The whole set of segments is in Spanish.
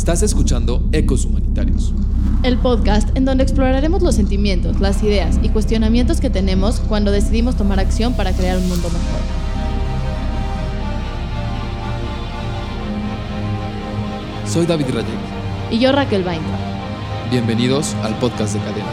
Estás escuchando Ecos Humanitarios. El podcast en donde exploraremos los sentimientos, las ideas y cuestionamientos que tenemos cuando decidimos tomar acción para crear un mundo mejor. Soy David Rayek. Y yo Raquel Bain. Bienvenidos al podcast de Cadena.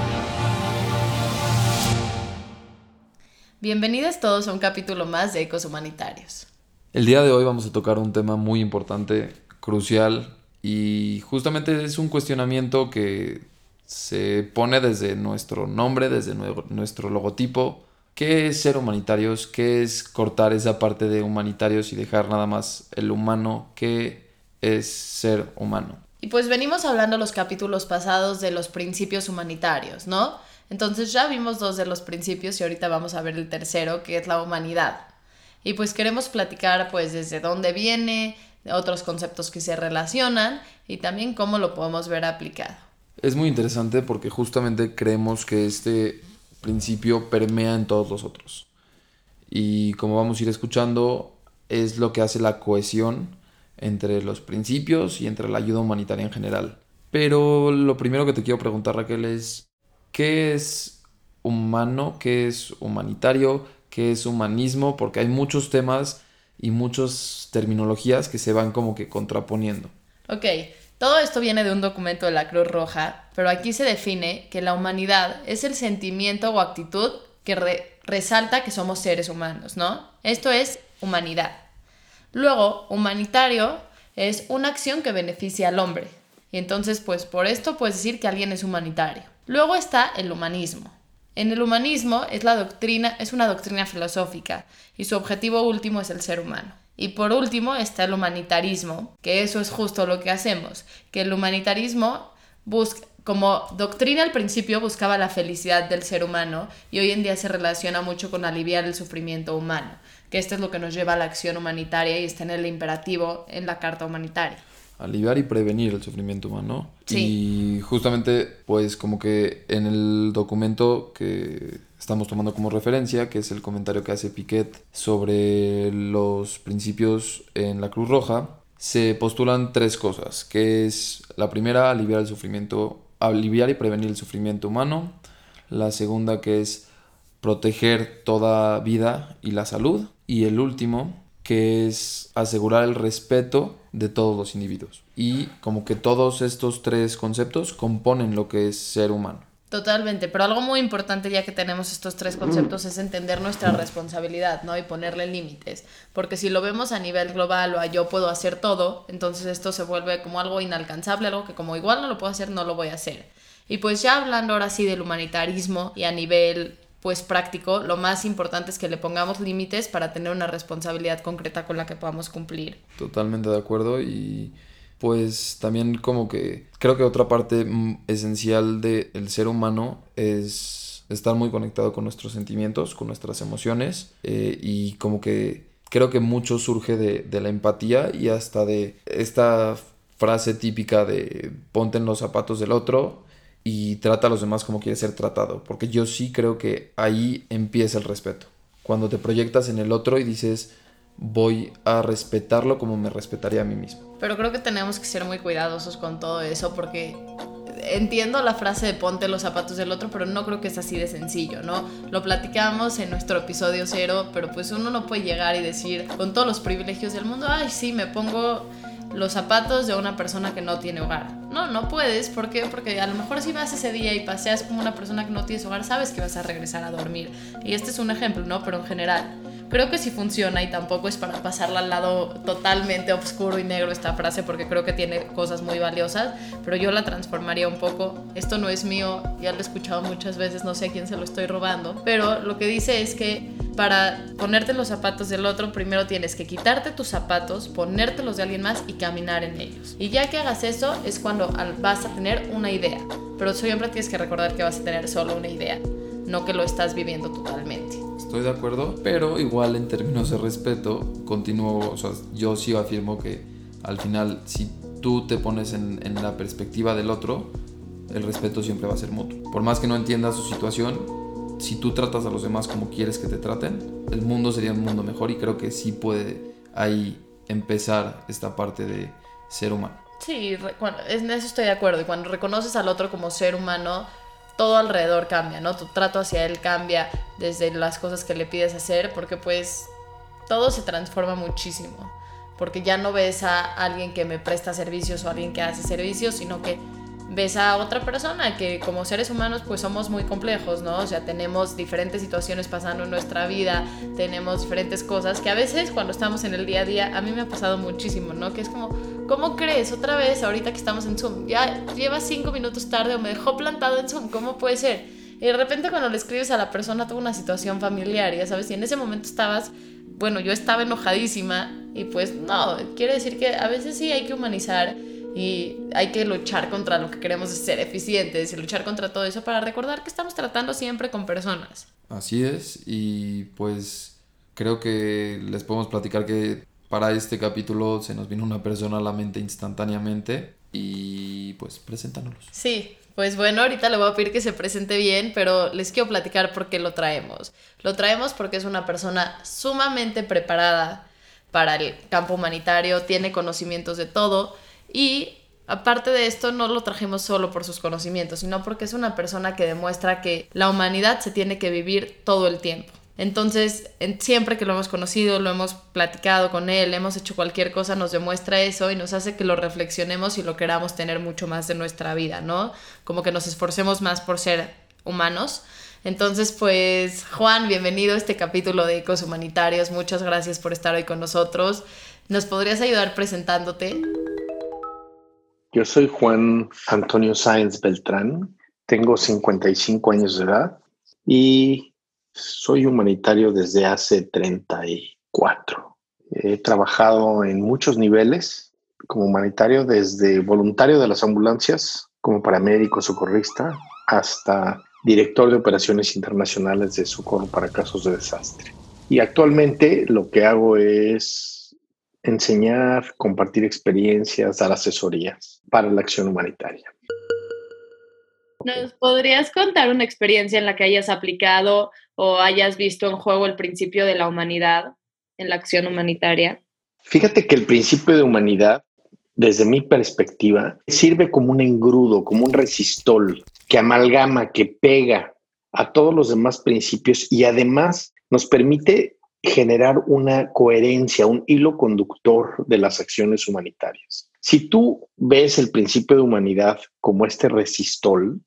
Bienvenidos todos a un capítulo más de Ecos Humanitarios. El día de hoy vamos a tocar un tema muy importante, crucial y justamente es un cuestionamiento que se pone desde nuestro nombre, desde nuestro logotipo. ¿Qué es ser humanitarios? ¿Qué es cortar esa parte de humanitarios y dejar nada más el humano? ¿Qué es ser humano? Y pues venimos hablando los capítulos pasados de los principios humanitarios, ¿no? Entonces ya vimos dos de los principios y ahorita vamos a ver el tercero, que es la humanidad. Y pues queremos platicar pues desde dónde viene, otros conceptos que se relacionan y también cómo lo podemos ver aplicado. Es muy interesante porque justamente creemos que este principio permea en todos los otros. Y como vamos a ir escuchando, es lo que hace la cohesión entre los principios y entre la ayuda humanitaria en general. Pero lo primero que te quiero preguntar, Raquel, es ¿qué es humano? ¿Qué es humanitario? ¿Qué es humanismo? Porque hay muchos temas y muchas terminologías que se van como que contraponiendo. Ok, todo esto viene de un documento de la Cruz Roja, pero aquí se define que la humanidad es el sentimiento o actitud que resalta que somos seres humanos, ¿no? Esto es humanidad. Luego, humanitario es una acción que beneficia al hombre. Y entonces, pues por esto puedes decir que alguien es humanitario. Luego está el humanismo. En el humanismo es, la doctrina, es una doctrina filosófica y su objetivo último es el ser humano. Y por último está el humanitarismo, que eso es justo lo que hacemos, que el humanitarismo busca, como doctrina al principio buscaba la felicidad del ser humano y hoy en día se relaciona mucho con aliviar el sufrimiento humano, que esto es lo que nos lleva a la acción humanitaria y está en el imperativo en la Carta Humanitaria aliviar y prevenir el sufrimiento humano. Y justamente, pues como que en el documento que estamos tomando como referencia, que es el comentario que hace Piquet sobre los principios en la Cruz Roja, se postulan tres cosas, que es la primera, aliviar el sufrimiento, aliviar y prevenir el sufrimiento humano. La segunda, que es proteger toda vida y la salud. Y el último, que es asegurar el respeto de todos los individuos. Y como que todos estos tres conceptos componen lo que es ser humano. Totalmente, pero algo muy importante ya que tenemos estos tres conceptos es entender nuestra responsabilidad, ¿no? Y ponerle límites, porque si lo vemos a nivel global o a yo puedo hacer todo, entonces esto se vuelve como algo inalcanzable, algo que como igual no lo puedo hacer, no lo voy a hacer. Y pues ya hablando ahora sí del humanitarismo y a nivel pues práctico, lo más importante es que le pongamos límites para tener una responsabilidad concreta con la que podamos cumplir. Totalmente de acuerdo y pues también como que creo que otra parte esencial del ser humano es estar muy conectado con nuestros sentimientos, con nuestras emociones eh, y como que creo que mucho surge de, de la empatía y hasta de esta frase típica de ponte en los zapatos del otro y trata a los demás como quiere ser tratado, porque yo sí creo que ahí empieza el respeto. Cuando te proyectas en el otro y dices, voy a respetarlo como me respetaría a mí mismo. Pero creo que tenemos que ser muy cuidadosos con todo eso porque entiendo la frase de ponte los zapatos del otro, pero no creo que es así de sencillo, ¿no? Lo platicamos en nuestro episodio cero, pero pues uno no puede llegar y decir con todos los privilegios del mundo, ay, sí, me pongo los zapatos de una persona que no tiene hogar. No, no puedes. ¿Por qué? Porque a lo mejor si vas ese día y paseas como una persona que no tienes hogar, sabes que vas a regresar a dormir. Y este es un ejemplo, ¿no? Pero en general. Creo que sí funciona y tampoco es para pasarla al lado totalmente oscuro y negro esta frase porque creo que tiene cosas muy valiosas, pero yo la transformaría un poco. Esto no es mío, ya lo he escuchado muchas veces, no sé a quién se lo estoy robando, pero lo que dice es que para ponerte los zapatos del otro, primero tienes que quitarte tus zapatos, ponértelos de alguien más y caminar en ellos. Y ya que hagas eso es cuando vas a tener una idea, pero siempre tienes que recordar que vas a tener solo una idea, no que lo estás viviendo totalmente estoy de acuerdo, pero igual en términos de respeto, continúo, o sea, yo sí afirmo que al final, si tú te pones en, en la perspectiva del otro, el respeto siempre va a ser mutuo. Por más que no entiendas su situación, si tú tratas a los demás como quieres que te traten, el mundo sería un mundo mejor y creo que sí puede ahí empezar esta parte de ser humano. Sí, en eso estoy de acuerdo. Y cuando reconoces al otro como ser humano, todo alrededor cambia, ¿no? Tu trato hacia él cambia desde las cosas que le pides hacer, porque pues todo se transforma muchísimo. Porque ya no ves a alguien que me presta servicios o a alguien que hace servicios, sino que ves a otra persona que como seres humanos pues somos muy complejos, ¿no? O sea, tenemos diferentes situaciones pasando en nuestra vida, tenemos diferentes cosas que a veces cuando estamos en el día a día, a mí me ha pasado muchísimo, ¿no? Que es como, ¿cómo crees otra vez ahorita que estamos en Zoom? Ya lleva cinco minutos tarde o me dejó plantado en Zoom, ¿cómo puede ser? Y de repente cuando le escribes a la persona tuvo una situación familiar, ya sabes, y en ese momento estabas, bueno, yo estaba enojadísima y pues no, quiere decir que a veces sí hay que humanizar y hay que luchar contra lo que queremos ser eficientes y luchar contra todo eso para recordar que estamos tratando siempre con personas. Así es, y pues creo que les podemos platicar que para este capítulo se nos vino una persona a la mente instantáneamente y pues preséntanos. Sí, pues bueno, ahorita le voy a pedir que se presente bien, pero les quiero platicar por qué lo traemos. Lo traemos porque es una persona sumamente preparada para el campo humanitario, tiene conocimientos de todo y aparte de esto, no lo trajimos solo por sus conocimientos, sino porque es una persona que demuestra que la humanidad se tiene que vivir todo el tiempo. Entonces, siempre que lo hemos conocido, lo hemos platicado con él, hemos hecho cualquier cosa, nos demuestra eso y nos hace que lo reflexionemos y lo queramos tener mucho más de nuestra vida, ¿no? Como que nos esforcemos más por ser humanos. Entonces, pues, Juan, bienvenido a este capítulo de Ecos Humanitarios. Muchas gracias por estar hoy con nosotros. ¿Nos podrías ayudar presentándote? Yo soy Juan Antonio Sáenz Beltrán, tengo 55 años de edad y soy humanitario desde hace 34. He trabajado en muchos niveles como humanitario, desde voluntario de las ambulancias, como paramédico socorrista, hasta director de operaciones internacionales de socorro para casos de desastre. Y actualmente lo que hago es enseñar, compartir experiencias, dar asesorías para la acción humanitaria. ¿Nos podrías contar una experiencia en la que hayas aplicado o hayas visto en juego el principio de la humanidad en la acción humanitaria? Fíjate que el principio de humanidad, desde mi perspectiva, sirve como un engrudo, como un resistol que amalgama, que pega a todos los demás principios y además nos permite generar una coherencia, un hilo conductor de las acciones humanitarias. Si tú ves el principio de humanidad como este resistol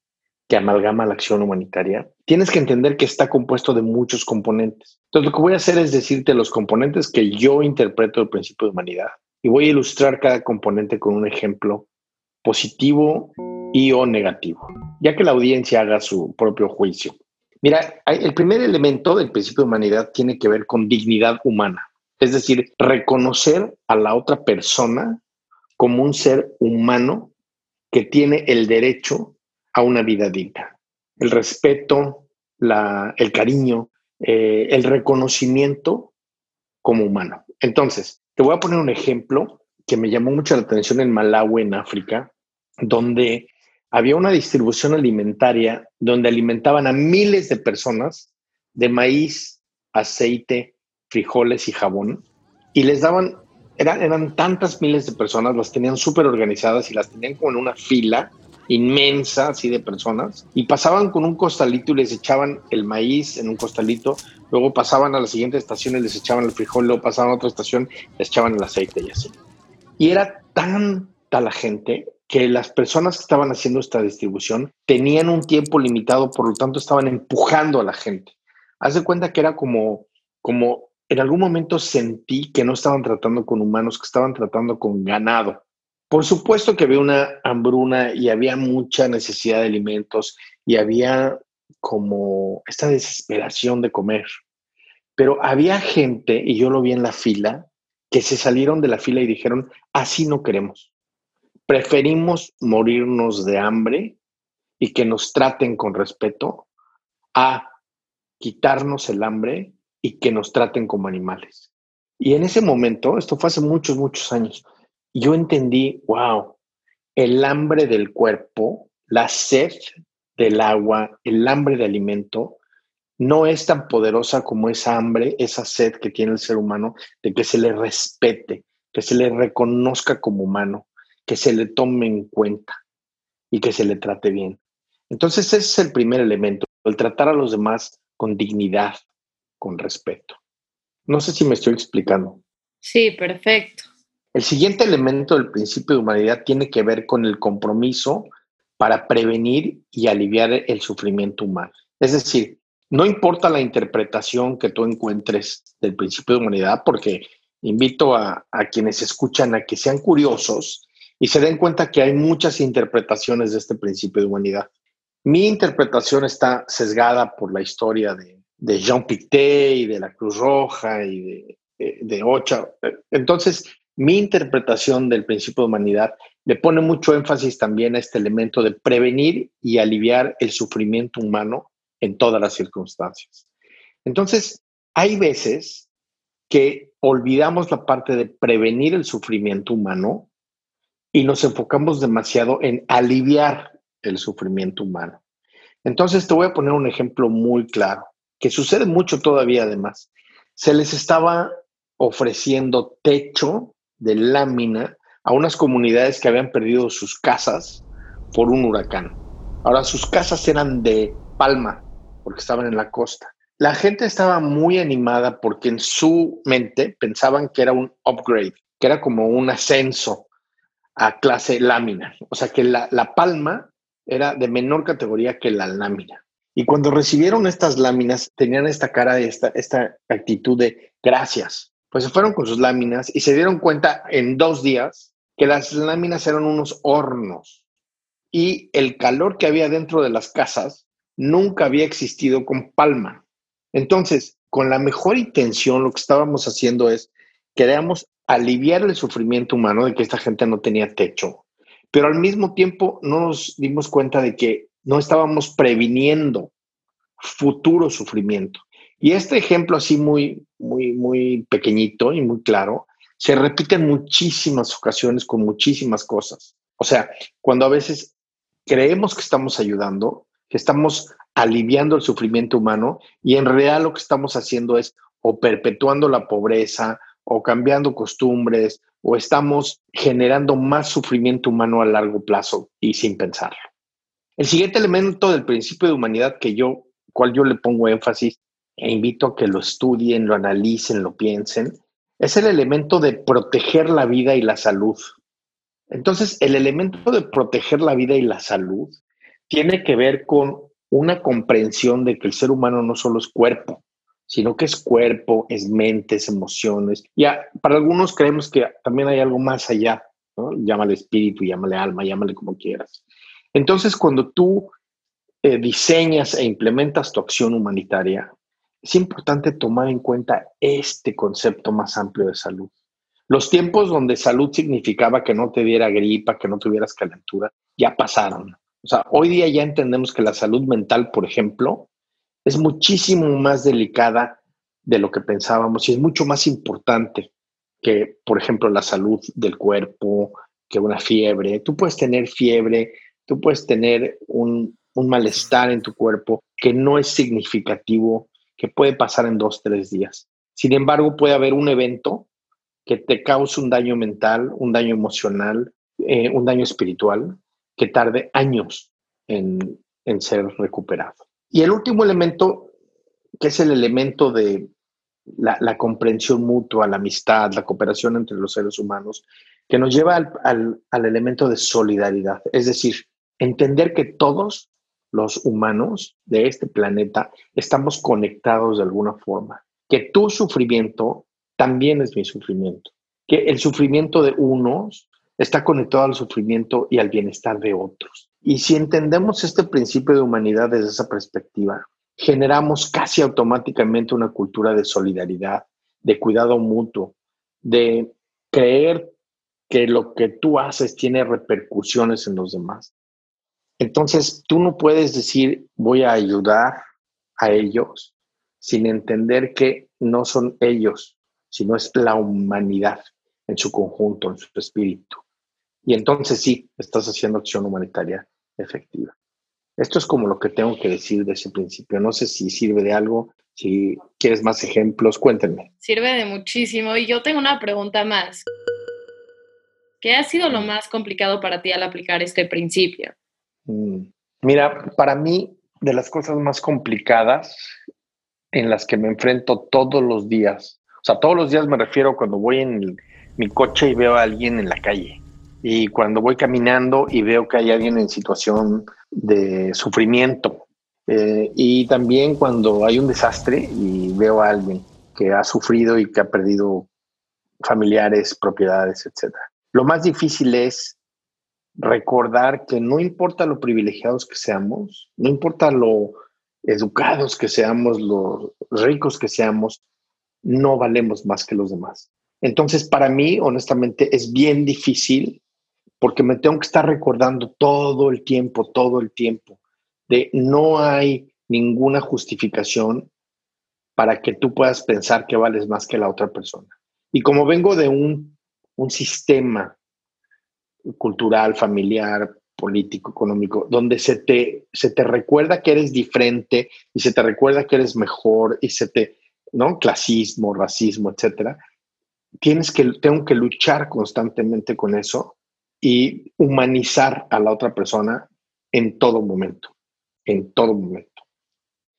que amalgama la acción humanitaria, tienes que entender que está compuesto de muchos componentes. Entonces, lo que voy a hacer es decirte los componentes que yo interpreto del principio de humanidad y voy a ilustrar cada componente con un ejemplo positivo y o negativo, ya que la audiencia haga su propio juicio. Mira, el primer elemento del principio de humanidad tiene que ver con dignidad humana, es decir, reconocer a la otra persona como un ser humano que tiene el derecho a una vida digna. El respeto, el cariño, eh, el reconocimiento como humano. Entonces, te voy a poner un ejemplo que me llamó mucho la atención en Malawi, en África, donde había una distribución alimentaria donde alimentaban a miles de personas de maíz, aceite, frijoles y jabón y les daban, eran, eran tantas miles de personas, las tenían súper organizadas y las tenían como en una fila inmensa así de personas y pasaban con un costalito y les echaban el maíz en un costalito, luego pasaban a la siguiente estación y les echaban el frijol, luego pasaban a otra estación, les echaban el aceite y así. Y era tanta la gente que las personas que estaban haciendo esta distribución tenían un tiempo limitado, por lo tanto estaban empujando a la gente. Haz de cuenta que era como, como en algún momento sentí que no estaban tratando con humanos, que estaban tratando con ganado. Por supuesto que había una hambruna y había mucha necesidad de alimentos y había como esta desesperación de comer. Pero había gente, y yo lo vi en la fila, que se salieron de la fila y dijeron, así no queremos preferimos morirnos de hambre y que nos traten con respeto a quitarnos el hambre y que nos traten como animales. Y en ese momento, esto fue hace muchos, muchos años, yo entendí, wow, el hambre del cuerpo, la sed del agua, el hambre de alimento, no es tan poderosa como esa hambre, esa sed que tiene el ser humano de que se le respete, que se le reconozca como humano, que se le tome en cuenta y que se le trate bien. Entonces ese es el primer elemento, el tratar a los demás con dignidad, con respeto. No sé si me estoy explicando. Sí, perfecto. El siguiente elemento del principio de humanidad tiene que ver con el compromiso para prevenir y aliviar el sufrimiento humano. Es decir, no importa la interpretación que tú encuentres del principio de humanidad, porque invito a, quienes escuchan a que sean curiosos y se den cuenta que hay muchas interpretaciones de este principio de humanidad. Mi interpretación está sesgada por la historia de, Jean Pictet y de la Cruz Roja y de, de, de Ocha. Entonces, mi interpretación del principio de humanidad le pone mucho énfasis también a este elemento de prevenir y aliviar el sufrimiento humano en todas las circunstancias. Entonces, hay veces que olvidamos la parte de prevenir el sufrimiento humano y nos enfocamos demasiado en aliviar el sufrimiento humano. Entonces, te voy a poner un ejemplo muy claro, que sucede mucho todavía además. Se les estaba ofreciendo techo de lámina a unas comunidades que habían perdido sus casas por un huracán. Ahora sus casas eran de palma porque estaban en la costa. La gente estaba muy animada porque en su mente pensaban que era un upgrade, que era como un ascenso a clase lámina. O sea que la, palma era de menor categoría que la lámina. Y cuando recibieron estas láminas, tenían esta cara, esta, esta actitud de gracias, pues se fueron con sus láminas y se dieron cuenta en dos días que las láminas eran unos hornos y el calor que había dentro de las casas nunca había existido con palma. Entonces, con la mejor intención, lo que estábamos haciendo es, queríamos aliviar el sufrimiento humano de que esta gente no tenía techo, pero al mismo tiempo no nos dimos cuenta de que no estábamos previniendo futuro sufrimiento. Y este ejemplo así muy, muy, muy pequeñito y muy claro, se repite en muchísimas ocasiones con muchísimas cosas. O sea, cuando a veces creemos que estamos ayudando, que estamos aliviando el sufrimiento humano y en realidad lo que estamos haciendo es o perpetuando la pobreza o cambiando costumbres o estamos generando más sufrimiento humano a largo plazo y sin pensarlo. El siguiente elemento del principio de humanidad que yo, cual yo le pongo énfasis e invito a que lo estudien, lo analicen, lo piensen, es el elemento de proteger la vida y la salud. Entonces, el elemento de proteger la vida y la salud tiene que ver con una comprensión de que el ser humano no solo es cuerpo, sino que es cuerpo, es mente, es emociones. Ya, para algunos creemos que también hay algo más allá, ¿no? Llámale espíritu, llámale alma, llámale como quieras. Entonces, cuando tú eh, diseñas e implementas tu acción humanitaria, es importante tomar en cuenta este concepto más amplio de salud. Los tiempos donde salud significaba que no te diera gripa, que no tuvieras calentura, ya pasaron. O sea, hoy día ya entendemos que la salud mental, por ejemplo, es muchísimo más delicada de lo que pensábamos y es mucho más importante que, por ejemplo, la salud del cuerpo, que una fiebre. Tú puedes tener fiebre, tú puedes tener un, un malestar en tu cuerpo que no es significativo que puede pasar en dos, tres días. Sin embargo, puede haber un evento que te cause un daño mental, un daño emocional, eh, un daño espiritual, que tarde años en, ser recuperado. Y el último elemento, que es el elemento de la, comprensión mutua, la amistad, la cooperación entre los seres humanos, que nos lleva al, al elemento de solidaridad. Es decir, entender que todos los humanos de este planeta estamos conectados de alguna forma, que tu sufrimiento también es mi sufrimiento, que el sufrimiento de unos está conectado al sufrimiento y al bienestar de otros. Y si entendemos este principio de humanidad desde esa perspectiva, generamos casi automáticamente una cultura de solidaridad, de cuidado mutuo, de creer que lo que tú haces tiene repercusiones en los demás. Entonces, tú no puedes decir voy a ayudar a ellos sin entender que no son ellos, sino es la humanidad en su conjunto, en su espíritu. Y entonces sí, estás haciendo acción humanitaria efectiva. Esto es como lo que tengo que decir de ese principio. No sé si sirve de algo, si quieres más ejemplos, cuéntenme. Sirve de muchísimo. Y yo tengo una pregunta más. ¿Qué ha sido lo más complicado para ti al aplicar este principio? Mm, mira, para mí, de las cosas más complicadas en las que me enfrento todos los días, o sea, todos los días me refiero cuando voy en mi coche y veo a alguien en la calle, y cuando voy caminando y veo que hay alguien en situación de sufrimiento, eh, y también cuando hay un desastre y veo a alguien que ha sufrido y que ha perdido familiares, propiedades, etc. Lo más difícil es recordar que no importa lo privilegiados que seamos, no importa lo educados que seamos, lo ricos que seamos, no valemos más que los demás. Entonces, para mí, honestamente, es bien difícil porque me tengo que estar recordando todo el tiempo, todo el tiempo, de no hay ninguna justificación para que tú puedas pensar que vales más que la otra persona. Y como vengo de un, un sistema cultural, familiar, político, económico, donde se te, se te recuerda que eres diferente y se te recuerda que eres mejor y se te, ¿no? Clasismo, racismo, etcétera. Tienes que, tengo que luchar constantemente con eso y humanizar a la otra persona en todo momento, en todo momento.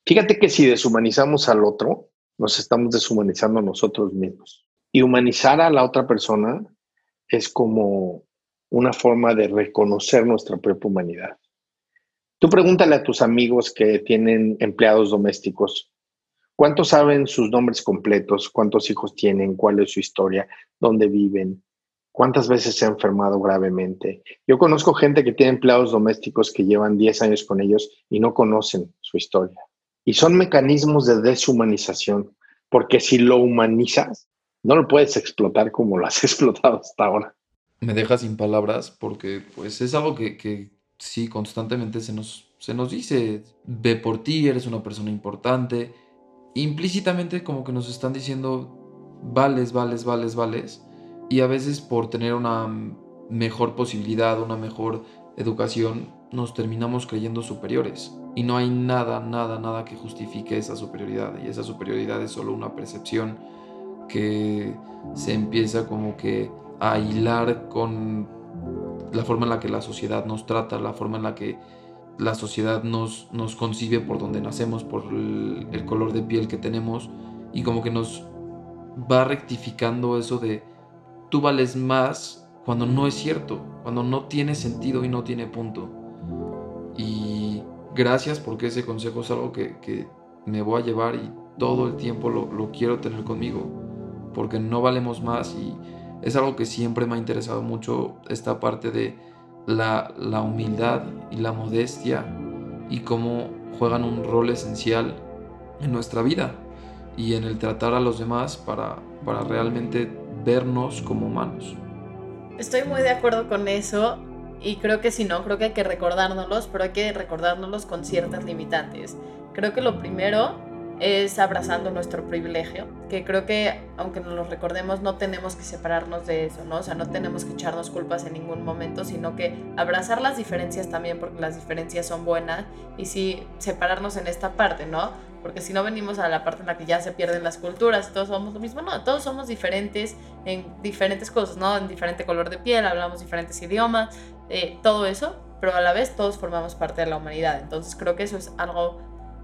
Fíjate que si deshumanizamos al otro, nos estamos deshumanizando a nosotros mismos. Y humanizar a la otra persona es como una forma de reconocer nuestra propia humanidad. Tú pregúntale a tus amigos que tienen empleados domésticos, ¿cuántos saben sus nombres completos? ¿Cuántos hijos tienen? ¿Cuál es su historia? ¿Dónde viven? ¿Cuántas veces se ha enfermado gravemente? Yo conozco gente que tiene empleados domésticos que llevan 10 años con ellos y no conocen su historia. Y son mecanismos de deshumanización, porque si lo humanizas, no lo puedes explotar como lo has explotado hasta ahora. Me deja sin palabras porque pues es algo que, que sí constantemente se nos, se nos dice, ve por ti, eres una persona importante. Implícitamente como que nos están diciendo, vales, vales, vales, vales. Y a veces por tener una mejor posibilidad, una mejor educación, nos terminamos creyendo superiores. Y no hay nada, nada, nada que justifique esa superioridad. Y esa superioridad es solo una percepción que se empieza como que a hilar con la forma en la que la sociedad nos trata, la forma en la que la sociedad nos, nos concibe por donde nacemos, por el, el color de piel que tenemos y como que nos va rectificando eso de tú vales más cuando no es cierto, cuando no tiene sentido y no tiene punto. Y gracias porque ese consejo es algo que, me voy a llevar y todo el tiempo lo, quiero tener conmigo, porque no valemos más y es algo que siempre me ha interesado mucho, esta parte de la, la humildad y la modestia y cómo juegan un rol esencial en nuestra vida y en el tratar a los demás para, para realmente vernos como humanos. Estoy muy de acuerdo con eso y creo que si no, creo que hay que recordárnoslos, pero hay que recordárnoslos con ciertas limitantes. Creo que lo primero es abrazando nuestro privilegio, que creo que aunque nos lo recordemos no tenemos que separarnos de eso, ¿no? O sea, no tenemos que echarnos culpas en ningún momento, sino que abrazar las diferencias también porque las diferencias son buenas y sí separarnos en esta parte, ¿no? Porque si no venimos a la parte en la que ya se pierden las culturas, todos somos lo mismo, no, todos somos diferentes en diferentes cosas, ¿no? En diferente color de piel, hablamos diferentes idiomas, eh, todo eso, pero a la vez todos formamos parte de la humanidad. Entonces creo que eso es algo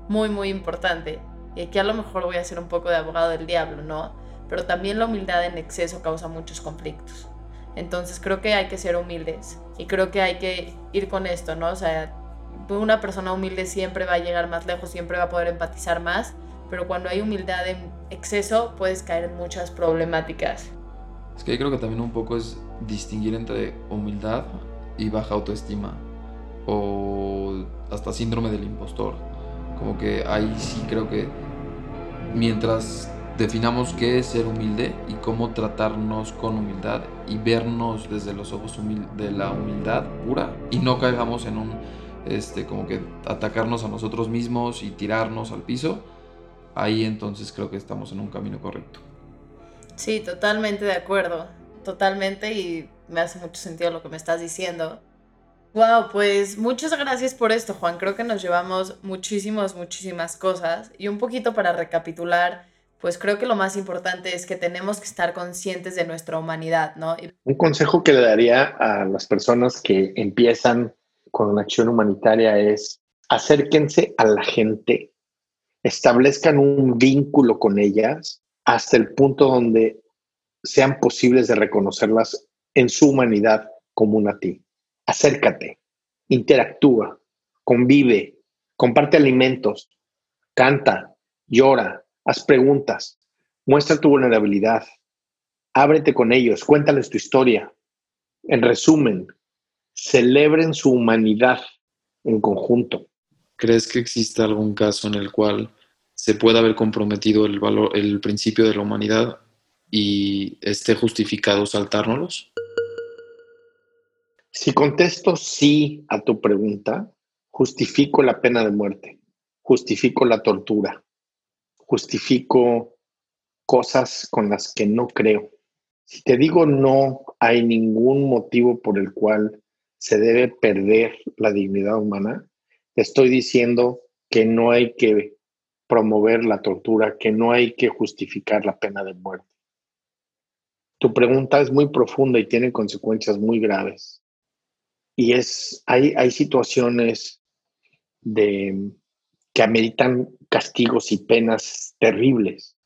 muy, muy importante. Y aquí a lo mejor voy a ser un poco de abogado del diablo, ¿no? Pero también la humildad en exceso causa muchos conflictos. Entonces creo que hay que ser humildes y creo que hay que ir con esto, ¿no? O sea, una persona humilde siempre va a llegar más lejos, siempre va a poder empatizar más, pero cuando hay humildad en exceso puedes caer en muchas problemáticas. Es que yo creo que también un poco es distinguir entre humildad y baja autoestima o hasta síndrome del impostor. Como que ahí sí creo que mientras definamos qué es ser humilde y cómo tratarnos con humildad y vernos desde los ojos de la humildad pura y no caigamos en un este como que atacarnos a nosotros mismos y tirarnos al piso, ahí entonces creo que estamos en un camino correcto. Sí, totalmente de acuerdo, totalmente y me hace mucho sentido lo que me estás diciendo. Wow, pues muchas gracias por esto, Juan. Creo que nos llevamos muchísimas, muchísimas cosas. Y un poquito para recapitular, pues creo que lo más importante es que tenemos que estar conscientes de nuestra humanidad, ¿no? Un consejo que le daría a las personas que empiezan con una acción humanitaria es acérquense a la gente, establezcan un vínculo con ellas hasta el punto donde sean posibles de reconocerlas en su humanidad común a ti. Acércate, interactúa, convive, comparte alimentos, canta, llora, haz preguntas, muestra tu vulnerabilidad, ábrete con ellos, cuéntales tu historia. En resumen, celebren su humanidad en conjunto. ¿Crees que existe algún caso en el cual se pueda haber comprometido el valor, el principio de la humanidad y esté justificado saltárnoslos? Si contesto sí a tu pregunta, justifico la pena de muerte, justifico la tortura, justifico cosas con las que no creo. Si te digo no hay ningún motivo por el cual se debe perder la dignidad humana, estoy diciendo que no hay que promover la tortura, que no hay que justificar la pena de muerte. Tu pregunta es muy profunda y tiene consecuencias muy graves. Y es, hay, hay situaciones de, que ameritan castigos y penas terribles,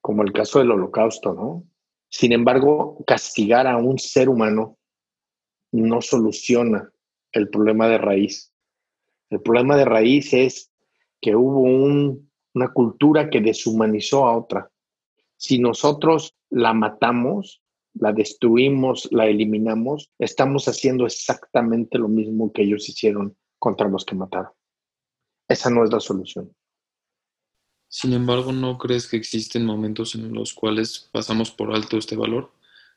como el caso del holocausto, ¿no? Sin embargo, castigar a un ser humano no soluciona el problema de raíz. El problema de raíz es que hubo una cultura que deshumanizó a otra. Si nosotros la matamos, la destruimos, la eliminamos, estamos haciendo exactamente lo mismo que ellos hicieron contra los que mataron. Esa no es la solución. Sin embargo, ¿no crees que existen momentos en los cuales pasamos por alto este valor,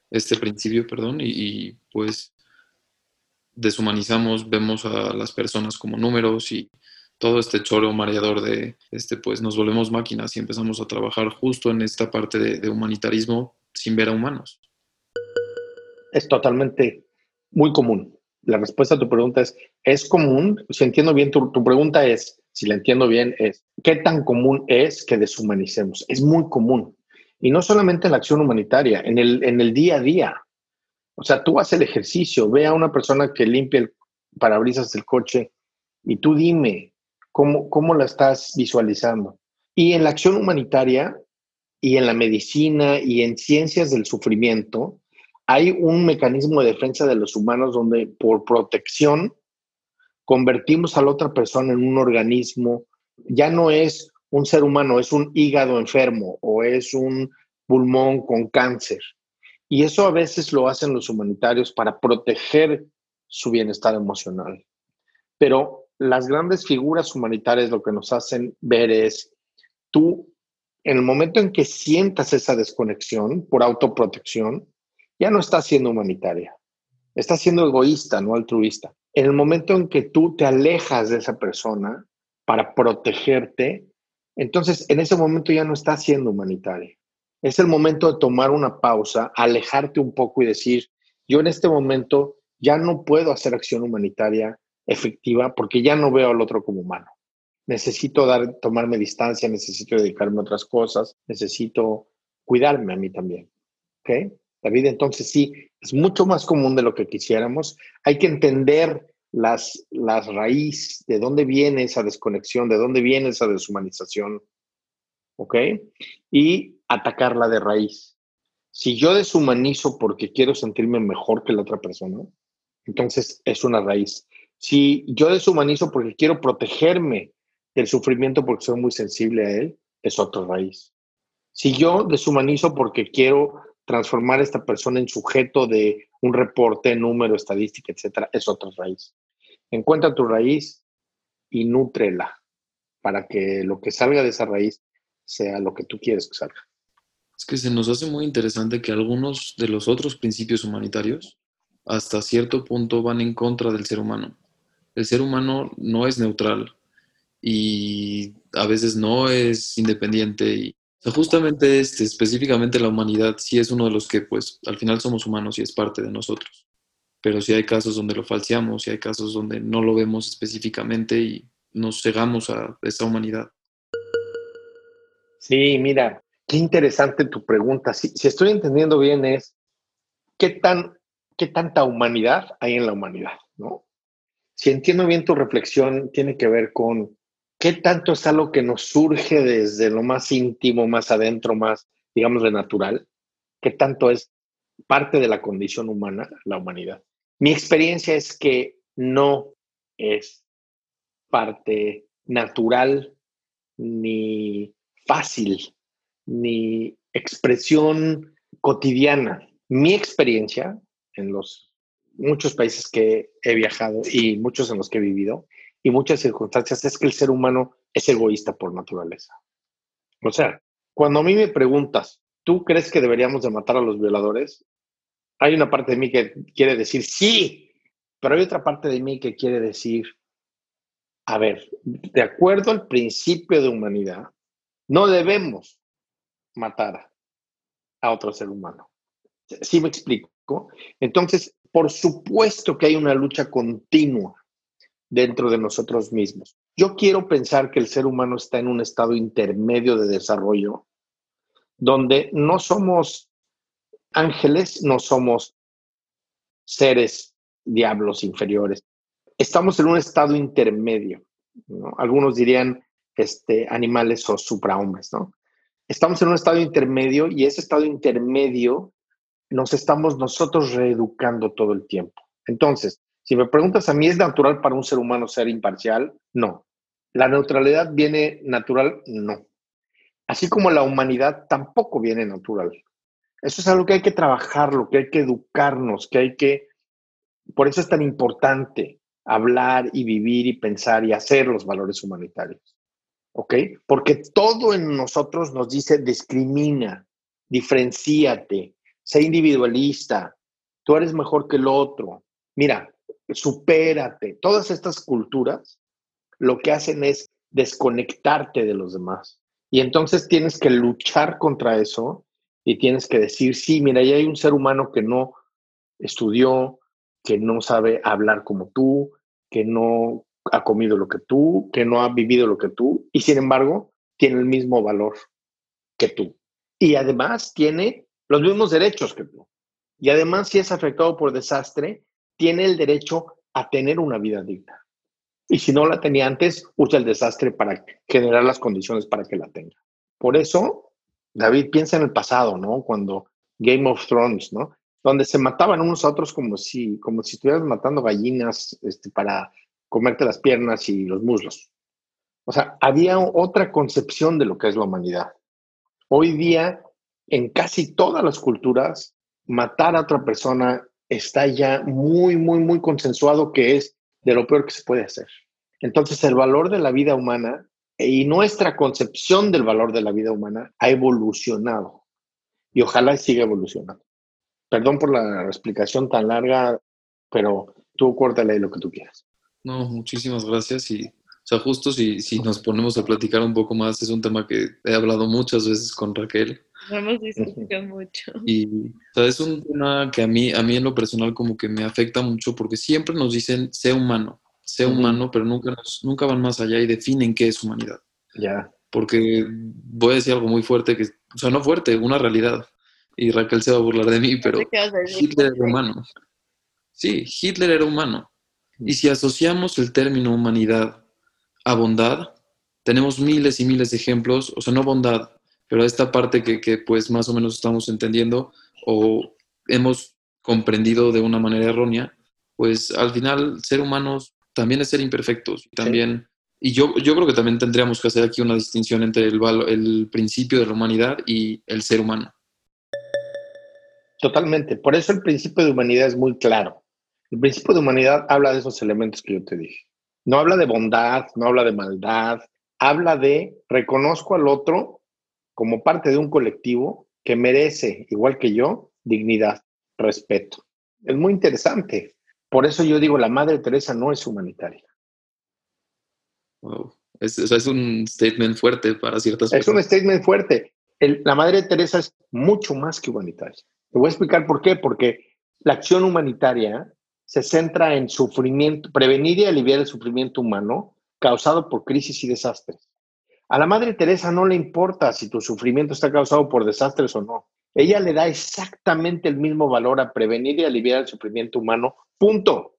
este principio, perdón, y, pues deshumanizamos, vemos a las personas como números y todo este choro mareador de, este, pues nos volvemos máquinas y empezamos a trabajar justo en esta parte de, humanitarismo sin ver a humanos. Es totalmente muy común. La respuesta a tu pregunta es, ¿es común? Si entiendo bien, tu, tu pregunta es, si la entiendo bien, es, ¿qué tan común es que deshumanicemos? Es muy común. Y no solamente en la acción humanitaria, en el, en el día a día. O sea, tú haces el ejercicio, ve a una persona que limpia el parabrisas del coche y tú dime, ¿Cómo, ¿Cómo la estás visualizando? Y en la acción humanitaria y en la medicina y en ciencias del sufrimiento, hay un mecanismo de defensa de los humanos donde por protección convertimos a la otra persona en un organismo, ya no es un ser humano, es un hígado enfermo o es un pulmón con cáncer. Y eso a veces lo hacen los humanitarios para proteger su bienestar emocional. Pero las grandes figuras humanitarias lo que nos hacen ver es, tú, en el momento en que sientas esa desconexión por autoprotección, ya no estás siendo humanitaria, estás siendo egoísta, no altruista. En el momento en que tú te alejas de esa persona para protegerte, entonces en ese momento ya no estás siendo humanitaria. Es el momento de tomar una pausa, alejarte un poco y decir, yo en este momento ya no puedo hacer acción humanitaria efectiva porque ya no veo al otro como humano. Necesito dar, tomarme distancia, necesito dedicarme a otras cosas, necesito cuidarme a mí también. ¿Ok? David, entonces sí, es mucho más común de lo que quisiéramos. Hay que entender las, las raíces, de dónde viene esa desconexión, de dónde viene esa deshumanización. ¿Ok? Y atacarla de raíz. Si yo deshumanizo porque quiero sentirme mejor que la otra persona, entonces es una raíz. Si yo deshumanizo porque quiero protegerme del sufrimiento porque soy muy sensible a él, es otra raíz. Si yo deshumanizo porque quiero transformar a esta persona en sujeto de un reporte, número, estadística, etcétera, es otra raíz. Encuentra tu raíz y nútrela para que lo que salga de esa raíz sea lo que tú quieres que salga. Es que se nos hace muy interesante que algunos de los otros principios humanitarios hasta cierto punto van en contra del ser humano el ser humano no es neutral y a veces no es independiente. Y, justamente este, específicamente la humanidad sí es uno de los que pues al final somos humanos y es parte de nosotros. Pero sí hay casos donde lo falseamos y hay casos donde no lo vemos específicamente y nos cegamos a esa humanidad. Sí, mira, qué interesante tu pregunta. Si, si estoy entendiendo bien es, ¿qué, tan, ¿qué tanta humanidad hay en la humanidad? ¿no? Si entiendo bien tu reflexión, tiene que ver con qué tanto es algo que nos surge desde lo más íntimo, más adentro, más, digamos, de natural, qué tanto es parte de la condición humana, la humanidad. Mi experiencia es que no es parte natural ni fácil ni expresión cotidiana. Mi experiencia en los muchos países que he viajado y muchos en los que he vivido y muchas circunstancias es que el ser humano es egoísta por naturaleza. O sea, cuando a mí me preguntas, ¿tú crees que deberíamos de matar a los violadores? Hay una parte de mí que quiere decir sí, pero hay otra parte de mí que quiere decir, a ver, de acuerdo al principio de humanidad, no debemos matar a otro ser humano. ¿Sí me explico? Entonces, por supuesto que hay una lucha continua dentro de nosotros mismos. Yo quiero pensar que el ser humano está en un estado intermedio de desarrollo, donde no somos ángeles, no somos seres diablos inferiores. Estamos en un estado intermedio. Algunos dirían este, animales o suprahombres, ¿no? Estamos en un estado intermedio y ese estado intermedio nos estamos nosotros reeducando todo el tiempo. Entonces, si me preguntas a mí, ¿es natural para un ser humano ser imparcial? No. ¿La neutralidad viene natural? No. Así como la humanidad tampoco viene natural. Eso es algo que hay que trabajar, lo que hay que educarnos, que hay que... Por eso es tan importante hablar y vivir y pensar y hacer los valores humanitarios. ¿Ok? Porque todo en nosotros nos dice discrimina, diferenciate, sé individualista, tú eres mejor que el otro. Mira, supérate. Todas estas culturas lo que hacen es desconectarte de los demás. Y entonces tienes que luchar contra eso y tienes que decir, sí, mira, ya hay un ser humano que no estudió, que no sabe hablar como tú, que no ha comido lo que tú, que no ha vivido lo que tú, y sin embargo tiene el mismo valor que tú. Y además tiene los mismos derechos que tú. Y además, si es afectado por desastre, tiene el derecho a tener una vida digna. Y si no la tenía antes, usa el desastre para generar las condiciones para que la tenga. Por eso, David piensa en el pasado, ¿no? Cuando Game of Thrones, ¿no? Donde se mataban unos a otros como si, como si estuvieras matando gallinas este, para comerte las piernas y los muslos. O sea, había otra concepción de lo que es la humanidad. Hoy día en casi todas las culturas, matar a otra persona está ya muy, muy, muy consensuado que es de lo peor que se puede hacer. Entonces, el valor de la vida humana y nuestra concepción del valor de la vida humana ha evolucionado y ojalá siga evolucionando. Perdón por la explicación tan larga, pero tú córtale lo que tú quieras. No, muchísimas gracias y o sea, justo si, si nos ponemos a platicar un poco más, es un tema que he hablado muchas veces con Raquel hemos discutido mucho. Y o es un tema que a mí, a mí en lo personal como que me afecta mucho porque siempre nos dicen, sé humano, sé humano, pero nunca, nunca van más allá y definen qué es humanidad. Ya. Porque voy a decir algo muy fuerte, que, o sea, no fuerte, una realidad. Y Raquel se va a burlar de mí, pero Hitler era humano. Sí, Hitler era humano. Y si asociamos el término humanidad a bondad, tenemos miles y miles de ejemplos, o sea, no bondad, pero esta parte que, que, pues más o menos estamos entendiendo o hemos comprendido de una manera errónea, pues al final ser humanos también es ser imperfectos, también, y yo, yo creo que también tendríamos que hacer aquí una distinción entre el, el principio de la humanidad y el ser humano. Totalmente, por eso el principio de humanidad es muy claro. El principio de humanidad habla de esos elementos que yo te dije. No habla de bondad, no habla de maldad, habla de reconozco al otro como parte de un colectivo que merece, igual que yo, dignidad, respeto. Es muy interesante. Por eso yo digo, la Madre Teresa no es humanitaria. Wow. Es, es un statement fuerte para ciertas personas. Es un statement fuerte. la Madre Teresa es mucho más que humanitaria. Te voy a explicar por qué. Porque la acción humanitaria se centra en sufrimiento, prevenir y aliviar el sufrimiento humano causado por crisis y desastres. A la Madre Teresa no le importa si tu sufrimiento está causado por desastres o no. Ella le da exactamente el mismo valor a prevenir y aliviar el sufrimiento humano. Punto.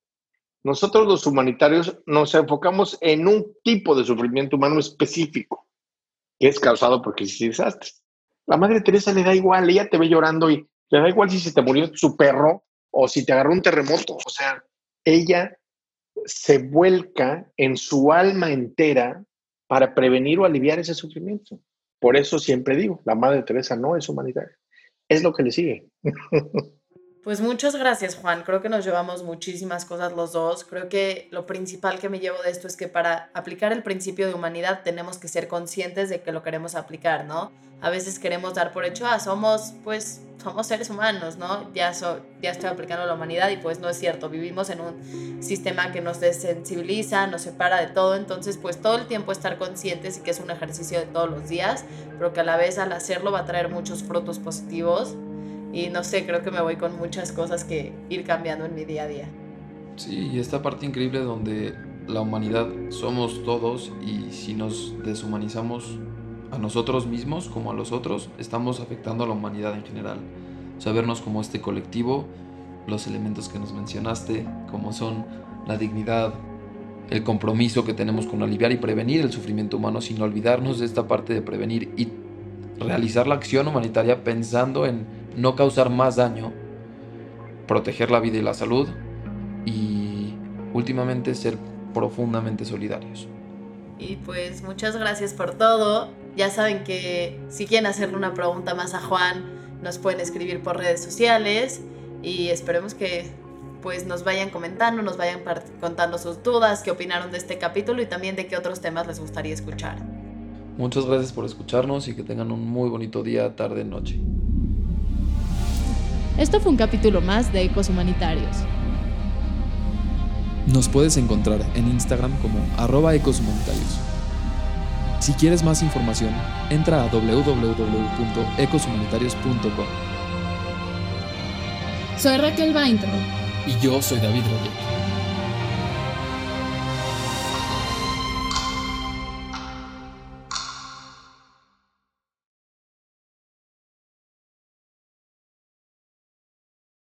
Nosotros los humanitarios nos enfocamos en un tipo de sufrimiento humano específico, que es causado por crisis y desastres. La Madre Teresa le da igual, ella te ve llorando y le da igual si se te murió su perro o si te agarró un terremoto. O sea, ella se vuelca en su alma entera para prevenir o aliviar ese sufrimiento. Por eso siempre digo, la Madre Teresa no es humanitaria, es lo que le sigue. Pues muchas gracias Juan, creo que nos llevamos muchísimas cosas los dos. Creo que lo principal que me llevo de esto es que para aplicar el principio de humanidad tenemos que ser conscientes de que lo queremos aplicar, ¿no? A veces queremos dar por hecho, ah, somos pues somos seres humanos, ¿no? Ya, ya estoy aplicando la humanidad y pues no es cierto, vivimos en un sistema que nos desensibiliza, nos separa de todo, entonces pues todo el tiempo estar conscientes y que es un ejercicio de todos los días, pero que a la vez al hacerlo va a traer muchos frutos positivos y no sé, creo que me voy con muchas cosas que ir cambiando en mi día a día. Sí, y esta parte increíble donde la humanidad somos todos y si nos deshumanizamos a nosotros mismos como a los otros, estamos afectando a la humanidad en general. Sabernos como este colectivo, los elementos que nos mencionaste, como son la dignidad, el compromiso que tenemos con aliviar y prevenir el sufrimiento humano, sin olvidarnos de esta parte de prevenir y realizar la acción humanitaria pensando en no causar más daño, proteger la vida y la salud y últimamente ser profundamente solidarios. Y pues muchas gracias por todo. Ya saben que si quieren hacerle una pregunta más a Juan, nos pueden escribir por redes sociales y esperemos que pues nos vayan comentando, nos vayan contando sus dudas, qué opinaron de este capítulo y también de qué otros temas les gustaría escuchar. Muchas gracias por escucharnos y que tengan un muy bonito día, tarde, noche. Esto fue un capítulo más de Ecos Humanitarios. Nos puedes encontrar en Instagram como arroba ecoshumanitarios. Si quieres más información, entra a www.ecoshumanitarios.com. Soy Raquel Weintraub. Y yo soy David Rodríguez.